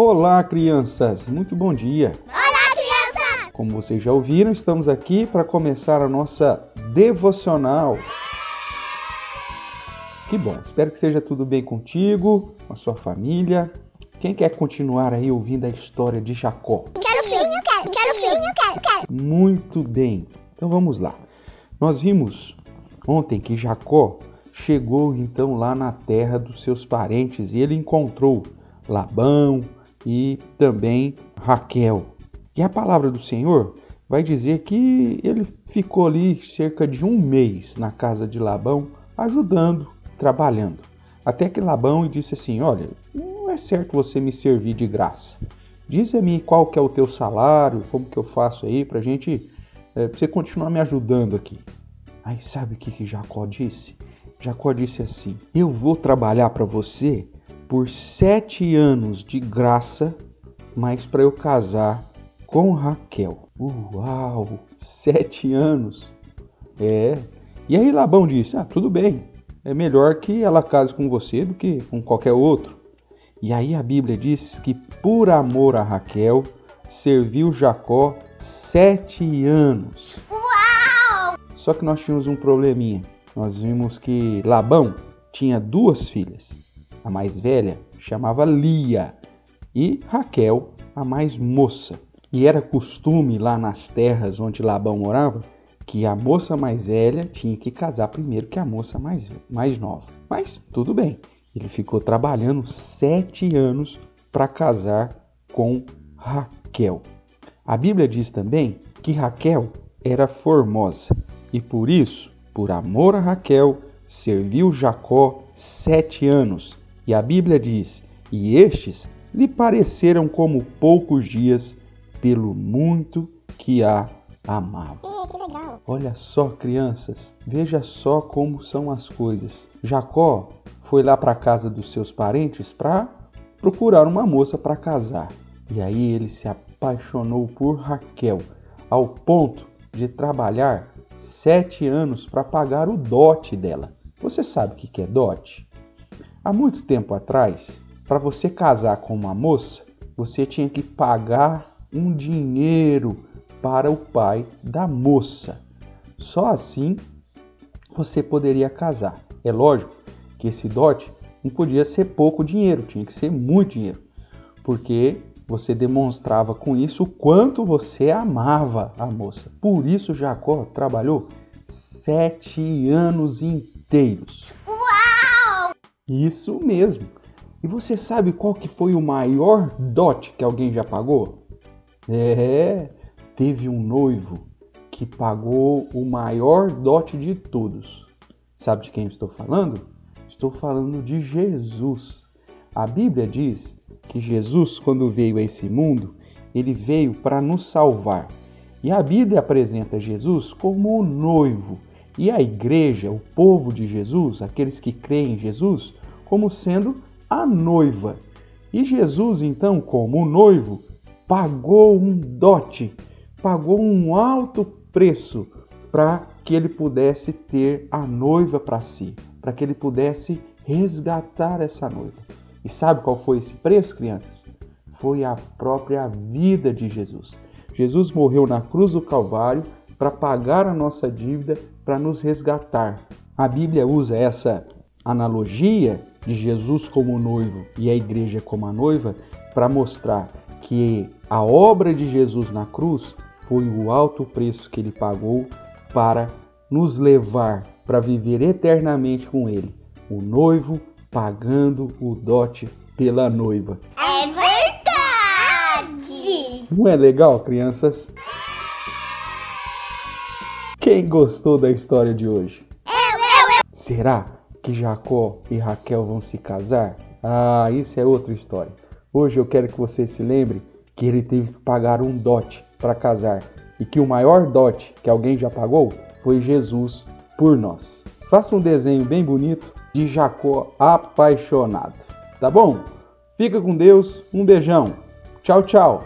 Olá, crianças! Muito bom dia! Olá, crianças! Como vocês já ouviram, estamos aqui para começar a nossa devocional. Que bom! Espero que seja tudo bem contigo, com a sua família. Quem quer continuar aí ouvindo a história de Jacó? Quero sim, eu quero, quero sim, eu quero, quero. Muito bem. Então vamos lá. Nós vimos ontem que Jacó chegou então lá na terra dos seus parentes e ele encontrou Labão, e também Raquel. E a palavra do Senhor vai dizer que ele ficou ali cerca de um mês na casa de Labão, ajudando, trabalhando. Até que Labão disse assim: Olha, não é certo você me servir de graça. Diz-me qual que é o teu salário, como que eu faço aí para gente, é, pra você continuar me ajudando aqui. Aí sabe o que, que Jacó disse? Jacó disse assim: Eu vou trabalhar para você por sete anos de graça, mas para eu casar com Raquel. Uau! Sete anos! É. E aí Labão disse: Ah, tudo bem. É melhor que ela case com você do que com qualquer outro. E aí a Bíblia diz que por amor a Raquel serviu Jacó sete anos. Uau! Só que nós tínhamos um probleminha. Nós vimos que Labão tinha duas filhas. A mais velha chamava Lia e Raquel, a mais moça. E era costume lá nas terras onde Labão morava que a moça mais velha tinha que casar primeiro que a moça mais, mais nova. Mas tudo bem, ele ficou trabalhando sete anos para casar com Raquel. A Bíblia diz também que Raquel era formosa e por isso, por amor a Raquel, serviu Jacó sete anos e a Bíblia diz: E estes lhe pareceram como poucos dias, pelo muito que a amava. É. Olha só, crianças, veja só como são as coisas. Jacó foi lá para a casa dos seus parentes para procurar uma moça para casar. E aí ele se apaixonou por Raquel, ao ponto de trabalhar sete anos para pagar o dote dela. Você sabe o que é dote? Há muito tempo atrás, para você casar com uma moça, você tinha que pagar um dinheiro para o pai da moça. Só assim você poderia casar. É lógico que esse dote não podia ser pouco dinheiro, tinha que ser muito dinheiro, porque você demonstrava com isso o quanto você amava a moça. Por isso Jacó trabalhou sete anos inteiros. Isso mesmo. E você sabe qual que foi o maior dote que alguém já pagou? É, teve um noivo que pagou o maior dote de todos. Sabe de quem estou falando? Estou falando de Jesus. A Bíblia diz que Jesus, quando veio a esse mundo, ele veio para nos salvar. E a Bíblia apresenta Jesus como o noivo. E a igreja, o povo de Jesus, aqueles que creem em Jesus, como sendo a noiva. E Jesus, então, como noivo, pagou um dote, pagou um alto preço para que ele pudesse ter a noiva para si, para que ele pudesse resgatar essa noiva. E sabe qual foi esse preço, crianças? Foi a própria vida de Jesus. Jesus morreu na cruz do Calvário para pagar a nossa dívida, para nos resgatar. A Bíblia usa essa analogia de Jesus como noivo e a igreja como a noiva para mostrar que a obra de Jesus na cruz foi o alto preço que ele pagou para nos levar para viver eternamente com ele. O noivo pagando o dote pela noiva. É verdade! Não é legal, crianças? Quem gostou da história de hoje? Eu, eu, eu! Será que Jacó e Raquel vão se casar? Ah, isso é outra história. Hoje eu quero que você se lembre que ele teve que pagar um dote para casar e que o maior dote que alguém já pagou foi Jesus por nós. Faça um desenho bem bonito de Jacó apaixonado, tá bom? Fica com Deus, um beijão. Tchau, tchau.